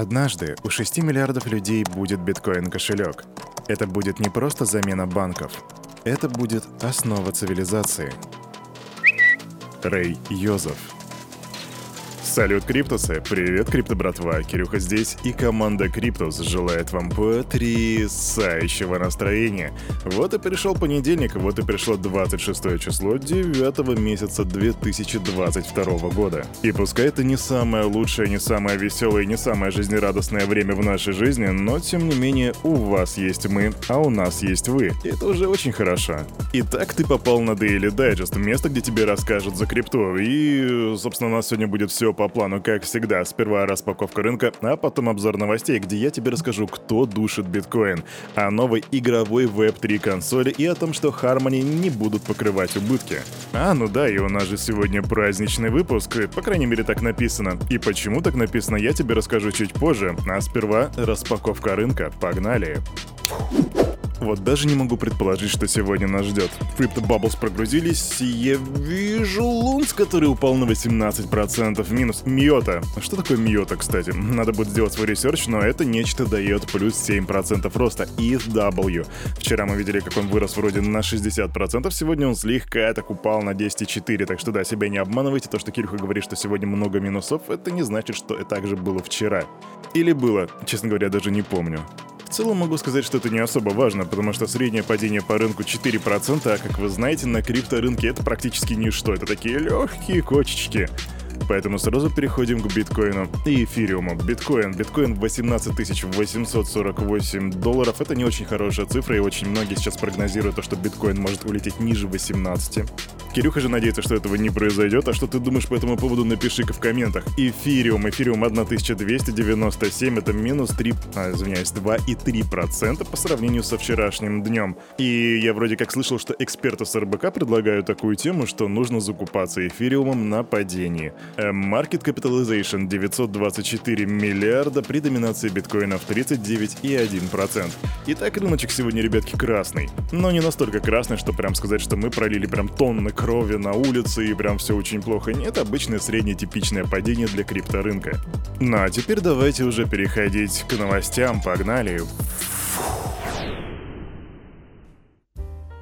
Однажды у 6 миллиардов людей будет биткоин-кошелек. Это будет не просто замена банков. Это будет основа цивилизации. Рэй Йозеф Салют, Криптусы! Привет, Крипто братва! Кирюха здесь, и команда Криптус желает вам потрясающего настроения. Вот и пришел понедельник, вот и пришло 26 число 9 месяца 2022 года. И пускай это не самое лучшее, не самое веселое, не самое жизнерадостное время в нашей жизни, но тем не менее у вас есть мы, а у нас есть вы. И это уже очень хорошо. Итак, ты попал на Daily Digest, место, где тебе расскажут за крипту. И, собственно, у нас сегодня будет все по по плану, как всегда. Сперва распаковка рынка, а потом обзор новостей, где я тебе расскажу, кто душит биткоин, о новой игровой Web3 консоли и о том, что Harmony не будут покрывать убытки. А, ну да, и у нас же сегодня праздничный выпуск, по крайней мере так написано. И почему так написано, я тебе расскажу чуть позже, а сперва распаковка рынка. Погнали! Вот даже не могу предположить, что сегодня нас ждет. Crypto Bubbles прогрузились, и я вижу LUNC, который упал на 18%. Минус MIOTA. Что такое MIOTA, кстати? Надо будет сделать свой research, но это нечто дает плюс 7% роста. ETH Вчера мы видели, как он вырос вроде на 60%, сегодня он слегка так упал на 10,4%. Так что да, себя не обманывайте. То, что Кирюха говорит, что сегодня много минусов, это не значит, что это так же было вчера. Или было, честно говоря, даже не помню. Целом могу сказать, что это не особо важно, потому что среднее падение по рынку 4%, а как вы знаете, на крипторынке это практически ничто. Это такие легкие кочечки. Поэтому сразу переходим к биткоину и эфириуму. Биткоин. Биткоин 18 848 долларов. Это не очень хорошая цифра, и очень многие сейчас прогнозируют то, что биткоин может улететь ниже 18. Кирюха же надеется, что этого не произойдет. А что ты думаешь по этому поводу, напиши-ка в комментах. Эфириум. Эфириум 1297. Это минус 3, а, извиняюсь, 2,3% по сравнению со вчерашним днем. И я вроде как слышал, что эксперты с РБК предлагают такую тему, что нужно закупаться эфириумом на падении. Market Capitalization 924 миллиарда при доминации биткоинов 39,1%. Итак, рыночек сегодня, ребятки, красный. Но не настолько красный, что прям сказать, что мы пролили прям тонны крови на улице и прям все очень плохо. Нет, обычное среднее типичное падение для крипторынка. Ну а теперь давайте уже переходить к новостям, погнали.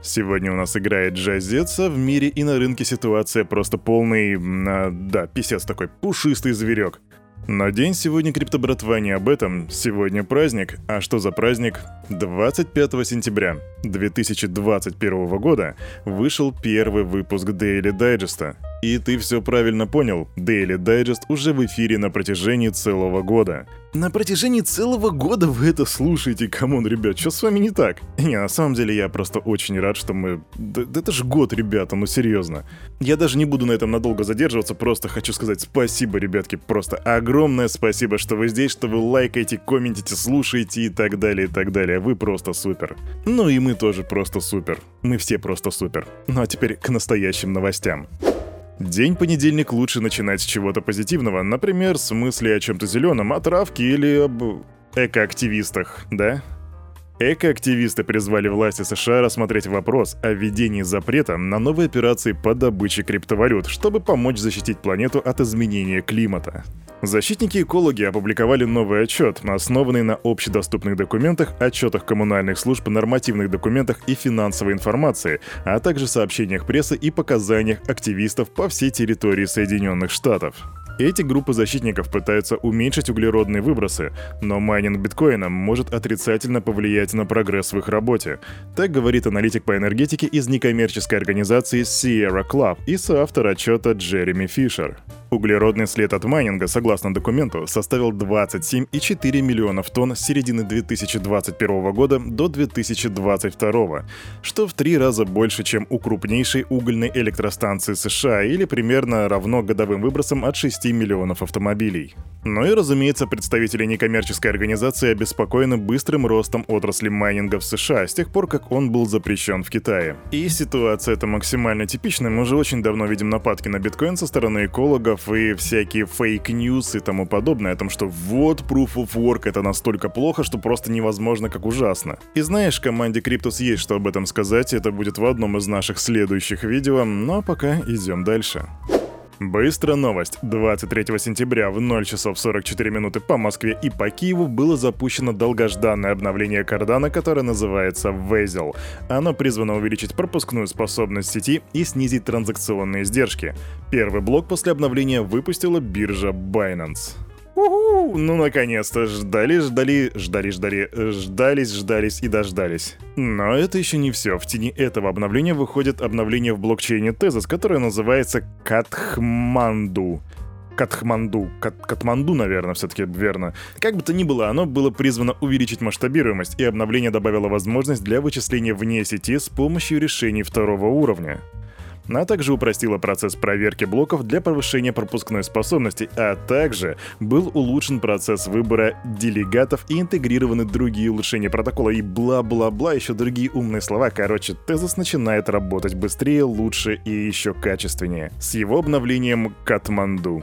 Сегодня у нас играет Джазец, а в мире и на рынке ситуация просто полный... А, да, писец такой, пушистый зверек. Но день сегодня криптобратва не об этом. Сегодня праздник. А что за праздник? 25 сентября 2021 года вышел первый выпуск Daily Digest. И ты все правильно понял, Daily Digest уже в эфире на протяжении целого года. На протяжении целого года вы это слушаете, come on, ребят, что с вами не так? Не, на самом деле я просто очень рад, что мы... Да, это же год, ребята, ну серьезно. Я даже не буду на этом надолго задерживаться, просто хочу сказать спасибо, ребятки, просто огромное спасибо, что вы здесь, что вы лайкаете, комментите, слушаете и так далее, и так далее. Вы просто супер. Ну и мы тоже просто супер. Мы все просто супер. Ну а теперь к настоящим новостям. День понедельник лучше начинать с чего-то позитивного, например, с мысли о чем-то зеленом, о травке или об экоактивистах, да? Экоактивисты призвали власти США рассмотреть вопрос о введении запрета на новые операции по добыче криптовалют, чтобы помочь защитить планету от изменения климата. Защитники-экологи опубликовали новый отчет, основанный на общедоступных документах, отчетах коммунальных служб, нормативных документах и финансовой информации, а также сообщениях прессы и показаниях активистов по всей территории Соединенных Штатов. Эти группы защитников пытаются уменьшить углеродные выбросы, но майнинг биткоина может отрицательно повлиять на прогресс в их работе. Так говорит аналитик по энергетике из некоммерческой организации Sierra Club и соавтор отчета Джереми Фишер. Углеродный след от майнинга, согласно документу, составил 27,4 миллионов тонн с середины 2021 года до 2022, что в три раза больше, чем у крупнейшей угольной электростанции США или примерно равно годовым выбросам от 6 миллионов автомобилей. Ну и, разумеется, представители некоммерческой организации обеспокоены быстрым ростом отрасли майнинга в США с тех пор, как он был запрещен в Китае. И ситуация эта максимально типичная, мы уже очень давно видим нападки на биткоин со стороны экологов, и всякие fake news и тому подобное о том, что вот Proof of Work это настолько плохо, что просто невозможно, как ужасно. И знаешь, команде Cryptos есть что об этом сказать, это будет в одном из наших следующих видео, но пока идем дальше. Быстро новость. 23 сентября в 0 часов 44 минуты по Москве и по Киеву было запущено долгожданное обновление Cardano, которое называется Vezel. Оно призвано увеличить пропускную способность сети и снизить транзакционные издержки. Первый блок после обновления выпустила биржа Binance. Ну, наконец-то, ждали, ждали, ждали, ждали, ждались, ждались и дождались. Но это еще не все. В тени этого обновления выходит обновление в блокчейне Tezos, которое называется Катхманду. Катхманду. Кат Катманду, наверное, все-таки верно. Как бы то ни было, оно было призвано увеличить масштабируемость, и обновление добавило возможность для вычисления вне сети с помощью решений второго уровня а также упростила процесс проверки блоков для повышения пропускной способности, а также был улучшен процесс выбора делегатов и интегрированы другие улучшения протокола и бла-бла-бла, еще другие умные слова. Короче, Тезос начинает работать быстрее, лучше и еще качественнее. С его обновлением Катманду.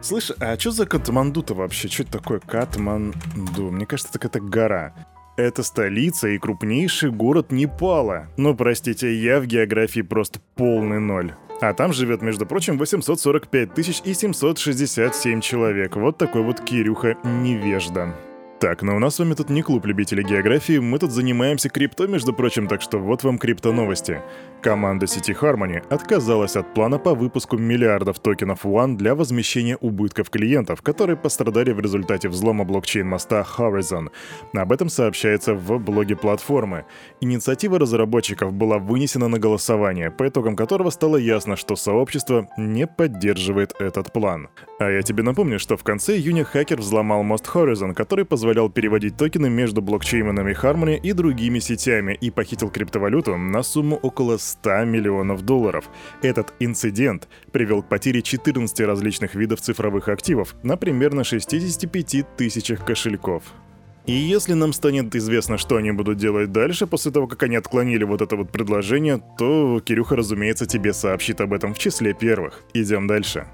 Слышь, а что за Катманду-то вообще? Что это такое Катманду? Мне кажется, это какая-то гора. Это столица и крупнейший город Непала. Но, простите, я в географии просто полный ноль. А там живет, между прочим, 845 тысяч и 767 человек. Вот такой вот Кирюха невежда. Так, но у нас с вами тут не клуб любителей географии, мы тут занимаемся крипто, между прочим, так что вот вам крипто новости. Команда сети Harmony отказалась от плана по выпуску миллиардов токенов One для возмещения убытков клиентов, которые пострадали в результате взлома блокчейн-моста Horizon. Об этом сообщается в блоге платформы. Инициатива разработчиков была вынесена на голосование, по итогам которого стало ясно, что сообщество не поддерживает этот план. А я тебе напомню, что в конце июня хакер взломал мост Horizon, который позволял переводить токены между блокчейнами Harmony и другими сетями и похитил криптовалюту на сумму около 100 миллионов долларов. Этот инцидент привел к потере 14 различных видов цифровых активов на примерно 65 тысячах кошельков. И если нам станет известно, что они будут делать дальше, после того, как они отклонили вот это вот предложение, то Кирюха, разумеется, тебе сообщит об этом в числе первых. Идем дальше.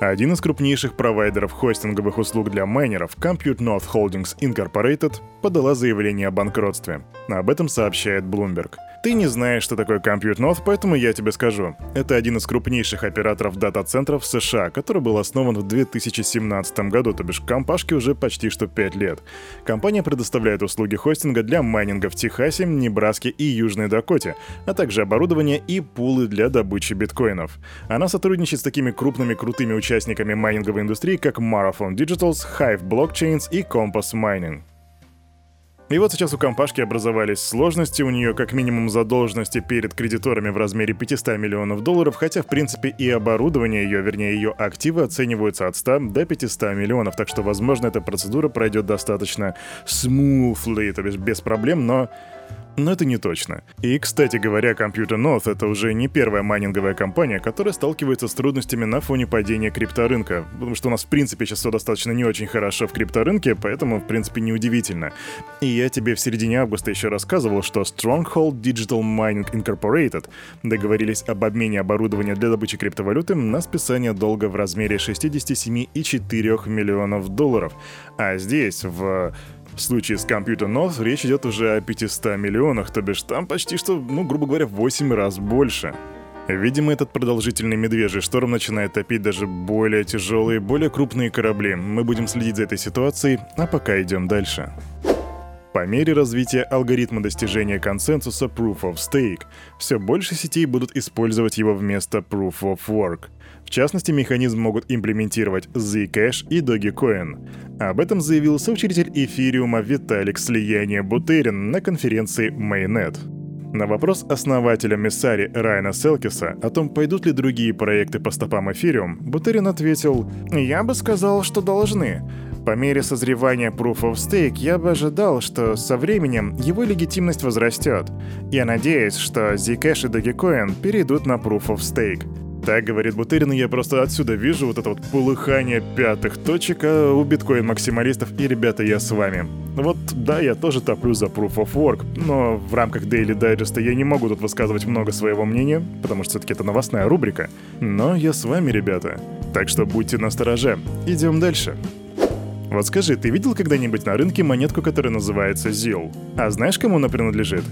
Один из крупнейших провайдеров хостинговых услуг для майнеров, Compute North Holdings Incorporated, подала заявление о банкротстве. Об этом сообщает Bloomberg. Ты не знаешь, что такое Compute North, поэтому я тебе скажу. Это один из крупнейших операторов дата-центров в США, который был основан в 2017 году, то бишь компашке уже почти что 5 лет. Компания предоставляет услуги хостинга для майнинга в Техасе, Небраске и Южной Дакоте, а также оборудование и пулы для добычи биткоинов. Она сотрудничает с такими крупными крутыми участниками майнинговой индустрии, как Marathon Digitals, Hive Blockchains и Compass Mining. И вот сейчас у компашки образовались сложности, у нее как минимум задолженности перед кредиторами в размере 500 миллионов долларов, хотя в принципе и оборудование ее, вернее ее активы оцениваются от 100 до 500 миллионов, так что возможно эта процедура пройдет достаточно smoothly, то есть без проблем, но но это не точно. И, кстати говоря, Computer North — это уже не первая майнинговая компания, которая сталкивается с трудностями на фоне падения крипторынка, потому что у нас, в принципе, сейчас все достаточно не очень хорошо в крипторынке, поэтому, в принципе, неудивительно. И я тебе в середине августа еще рассказывал, что Stronghold Digital Mining Incorporated договорились об обмене оборудования для добычи криптовалюты на списание долга в размере 67,4 миллионов долларов. А здесь, в в случае с Computer North речь идет уже о 500 миллионах, то бишь там почти что, ну, грубо говоря, в 8 раз больше. Видимо, этот продолжительный медвежий шторм начинает топить даже более тяжелые, более крупные корабли. Мы будем следить за этой ситуацией, а пока идем дальше. По мере развития алгоритма достижения консенсуса Proof of Stake, все больше сетей будут использовать его вместо Proof of Work. В частности, механизм могут имплементировать Zcash и Dogecoin. Об этом заявил соучредитель эфириума Виталик Слияние Бутерин на конференции Mainnet. На вопрос основателя Мессари Райана Селкиса о том, пойдут ли другие проекты по стопам эфириум, Бутерин ответил «Я бы сказал, что должны. По мере созревания Proof of Stake я бы ожидал, что со временем его легитимность возрастет. Я надеюсь, что Zcash и Dogecoin перейдут на Proof of Stake. Так говорит Бутерин, и я просто отсюда вижу вот это вот полыхание пятых точек а у биткоин-максималистов, и, ребята, я с вами. Вот, да, я тоже топлю за Proof of Work, но в рамках Daily Digest я не могу тут высказывать много своего мнения, потому что все-таки это новостная рубрика. Но я с вами, ребята. Так что будьте настороже. Идем дальше. Вот скажи, ты видел когда-нибудь на рынке монетку, которая называется ZIL? А знаешь, кому она принадлежит?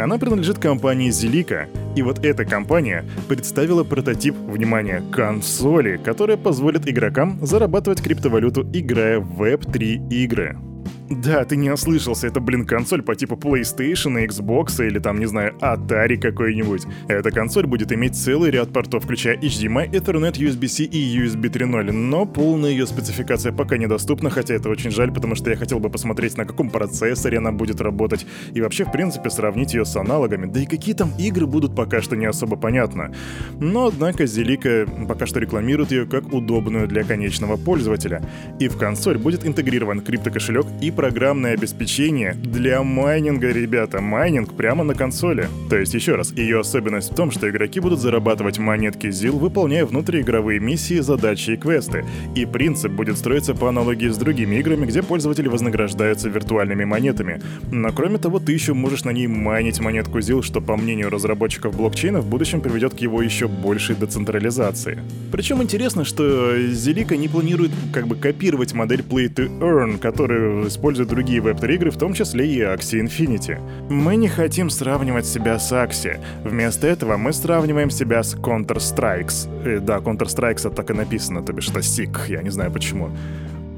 Она принадлежит компании Zilliqa, и вот эта компания представила прототип, внимание, консоли, которая позволит игрокам зарабатывать криптовалюту, играя в Web3 игры. Да, ты не ослышался, это, блин, консоль по типу PlayStation, Xbox или там, не знаю, Atari какой-нибудь. Эта консоль будет иметь целый ряд портов, включая HDMI, Ethernet, USB-C и USB 3.0, но полная ее спецификация пока недоступна, хотя это очень жаль, потому что я хотел бы посмотреть, на каком процессоре она будет работать, и вообще, в принципе, сравнить ее с аналогами, да и какие там игры будут пока что не особо понятно. Но, однако, Зелика пока что рекламирует ее как удобную для конечного пользователя, и в консоль будет интегрирован криптокошелек и программное обеспечение для майнинга, ребята. Майнинг прямо на консоли. То есть, еще раз, ее особенность в том, что игроки будут зарабатывать монетки ZIL, выполняя внутриигровые миссии, задачи и квесты. И принцип будет строиться по аналогии с другими играми, где пользователи вознаграждаются виртуальными монетами. Но кроме того, ты еще можешь на ней майнить монетку ZIL, что, по мнению разработчиков блокчейна, в будущем приведет к его еще большей децентрализации. Причем интересно, что Зелика не планирует как бы копировать модель Play to Earn, которую использует другие веб-3 игры, в том числе и Axie Infinity. Мы не хотим сравнивать себя с Axie. Вместо этого мы сравниваем себя с Counter-Strikes. Э, да, Counter-Strikes так и написано, то бишь это SIG, я не знаю почему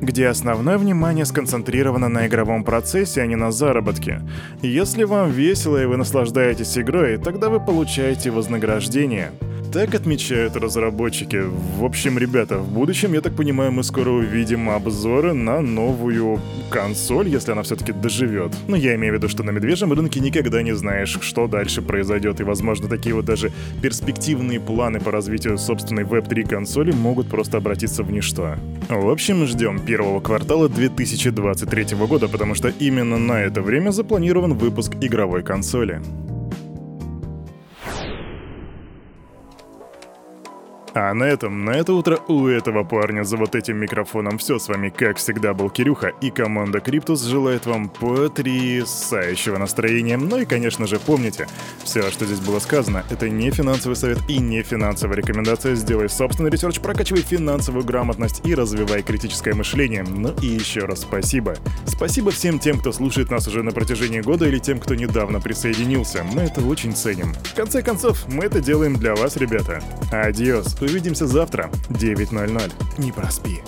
где основное внимание сконцентрировано на игровом процессе, а не на заработке. Если вам весело и вы наслаждаетесь игрой, тогда вы получаете вознаграждение. Так отмечают разработчики. В общем, ребята, в будущем, я так понимаю, мы скоро увидим обзоры на новую консоль, если она все-таки доживет. Но я имею в виду, что на медвежьем рынке никогда не знаешь, что дальше произойдет, и, возможно, такие вот даже перспективные планы по развитию собственной Web3 консоли могут просто обратиться в ничто. В общем, ждем первого квартала 2023 года, потому что именно на это время запланирован выпуск игровой консоли. А на этом, на это утро у этого парня за вот этим микрофоном все с вами, как всегда, был Кирюха, и команда Криптус желает вам потрясающего настроения. Ну и, конечно же, помните, все, что здесь было сказано, это не финансовый совет и не финансовая рекомендация. Сделай собственный research, прокачивай финансовую грамотность и развивай критическое мышление. Ну и еще раз спасибо. Спасибо всем тем, кто слушает нас уже на протяжении года или тем, кто недавно присоединился. Мы это очень ценим. В конце концов, мы это делаем для вас, ребята. Адиос. Увидимся завтра, 9.00. Не проспи.